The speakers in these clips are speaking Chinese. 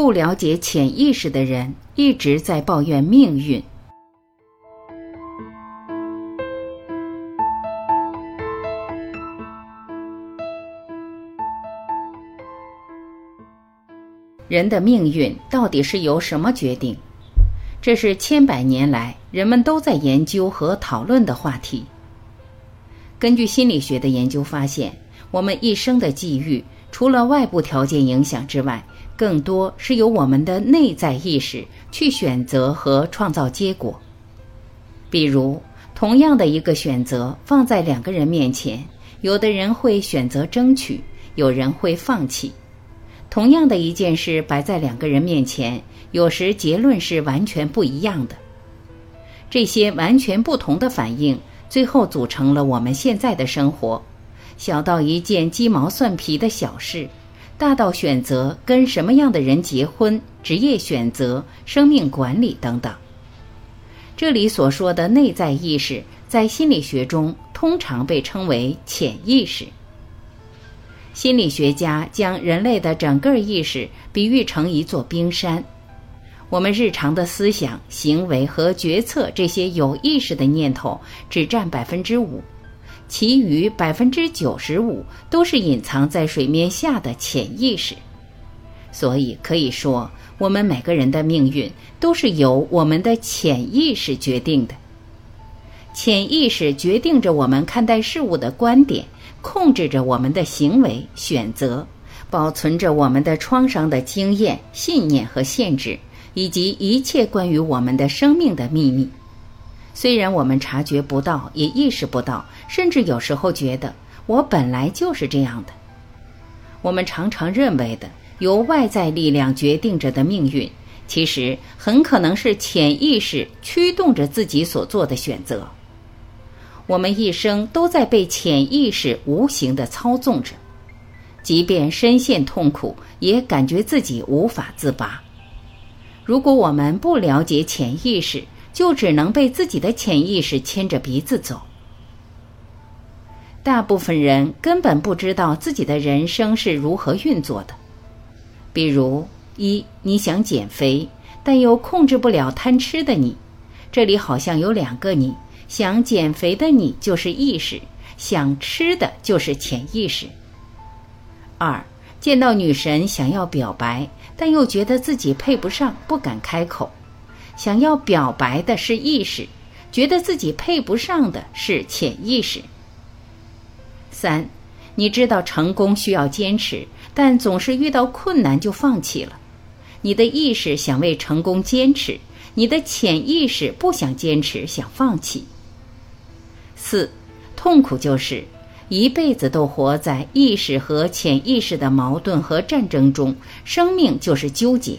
不了解潜意识的人一直在抱怨命运。人的命运到底是由什么决定？这是千百年来人们都在研究和讨论的话题。根据心理学的研究发现，我们一生的际遇，除了外部条件影响之外，更多是由我们的内在意识去选择和创造结果。比如，同样的一个选择放在两个人面前，有的人会选择争取，有人会放弃。同样的一件事摆在两个人面前，有时结论是完全不一样的。这些完全不同的反应，最后组成了我们现在的生活。小到一件鸡毛蒜皮的小事。大到选择跟什么样的人结婚、职业选择、生命管理等等。这里所说的内在意识，在心理学中通常被称为潜意识。心理学家将人类的整个意识比喻成一座冰山，我们日常的思想、行为和决策这些有意识的念头只占百分之五。其余百分之九十五都是隐藏在水面下的潜意识，所以可以说，我们每个人的命运都是由我们的潜意识决定的。潜意识决定着我们看待事物的观点，控制着我们的行为选择，保存着我们的创伤的经验、信念和限制，以及一切关于我们的生命的秘密。虽然我们察觉不到，也意识不到，甚至有时候觉得我本来就是这样的。我们常常认为的由外在力量决定着的命运，其实很可能是潜意识驱动着自己所做的选择。我们一生都在被潜意识无形的操纵着，即便深陷痛苦，也感觉自己无法自拔。如果我们不了解潜意识，就只能被自己的潜意识牵着鼻子走。大部分人根本不知道自己的人生是如何运作的。比如，一你想减肥，但又控制不了贪吃的你，这里好像有两个你：想减肥的你就是意识，想吃的就是潜意识。二见到女神想要表白，但又觉得自己配不上，不敢开口。想要表白的是意识，觉得自己配不上的是潜意识。三，你知道成功需要坚持，但总是遇到困难就放弃了。你的意识想为成功坚持，你的潜意识不想坚持，想放弃。四，痛苦就是一辈子都活在意识和潜意识的矛盾和战争中，生命就是纠结。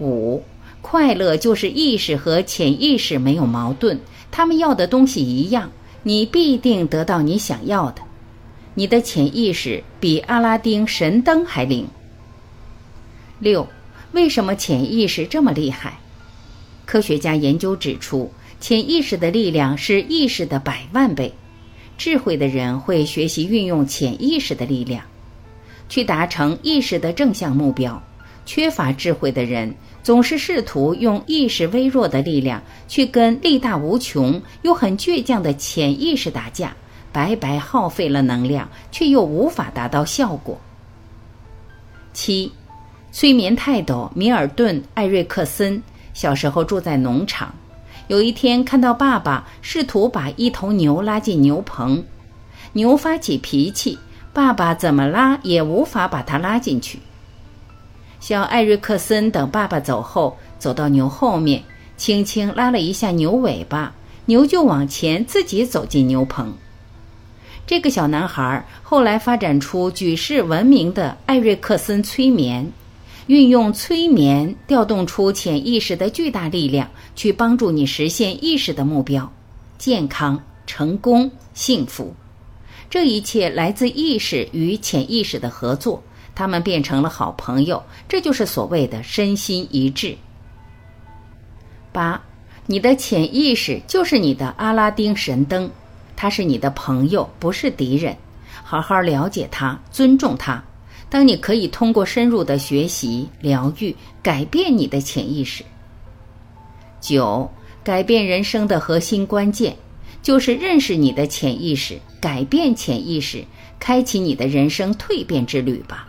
五。快乐就是意识和潜意识没有矛盾，他们要的东西一样，你必定得到你想要的。你的潜意识比阿拉丁神灯还灵。六，为什么潜意识这么厉害？科学家研究指出，潜意识的力量是意识的百万倍。智慧的人会学习运用潜意识的力量，去达成意识的正向目标。缺乏智慧的人总是试图用意识微弱的力量去跟力大无穷又很倔强的潜意识打架，白白耗费了能量，却又无法达到效果。七，催眠泰斗米尔顿·艾瑞克森小时候住在农场，有一天看到爸爸试图把一头牛拉进牛棚，牛发起脾气，爸爸怎么拉也无法把它拉进去。小艾瑞克森等爸爸走后，走到牛后面，轻轻拉了一下牛尾巴，牛就往前自己走进牛棚。这个小男孩后来发展出举世闻名的艾瑞克森催眠，运用催眠调动出潜意识的巨大力量，去帮助你实现意识的目标：健康、成功、幸福。这一切来自意识与潜意识的合作。他们变成了好朋友，这就是所谓的身心一致。八，你的潜意识就是你的阿拉丁神灯，它是你的朋友，不是敌人。好好了解它，尊重它。当你可以通过深入的学习、疗愈，改变你的潜意识。九，改变人生的核心关键，就是认识你的潜意识，改变潜意识，开启你的人生蜕变之旅吧。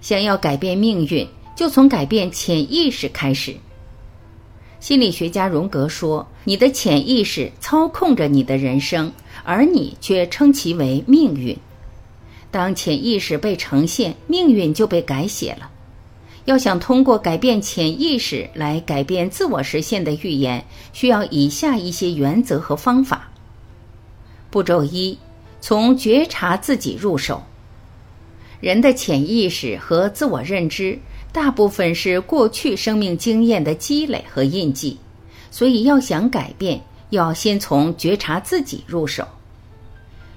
想要改变命运，就从改变潜意识开始。心理学家荣格说：“你的潜意识操控着你的人生，而你却称其为命运。”当潜意识被呈现，命运就被改写了。要想通过改变潜意识来改变自我实现的预言，需要以下一些原则和方法。步骤一：从觉察自己入手。人的潜意识和自我认知大部分是过去生命经验的积累和印记，所以要想改变，要先从觉察自己入手。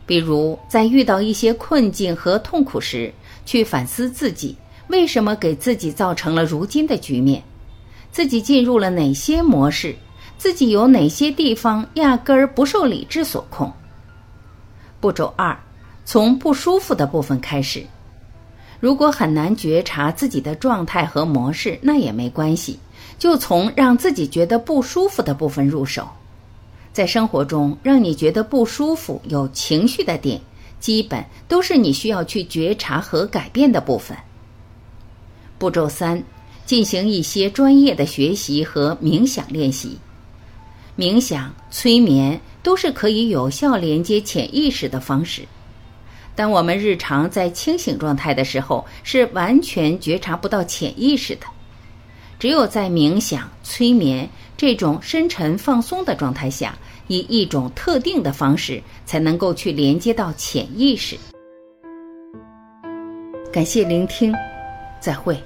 比如，在遇到一些困境和痛苦时，去反思自己为什么给自己造成了如今的局面，自己进入了哪些模式，自己有哪些地方压根儿不受理智所控。步骤二，从不舒服的部分开始。如果很难觉察自己的状态和模式，那也没关系，就从让自己觉得不舒服的部分入手。在生活中，让你觉得不舒服、有情绪的点，基本都是你需要去觉察和改变的部分。步骤三，进行一些专业的学习和冥想练习。冥想、催眠都是可以有效连接潜意识的方式。当我们日常在清醒状态的时候，是完全觉察不到潜意识的。只有在冥想、催眠这种深沉放松的状态下，以一种特定的方式，才能够去连接到潜意识。感谢聆听，再会。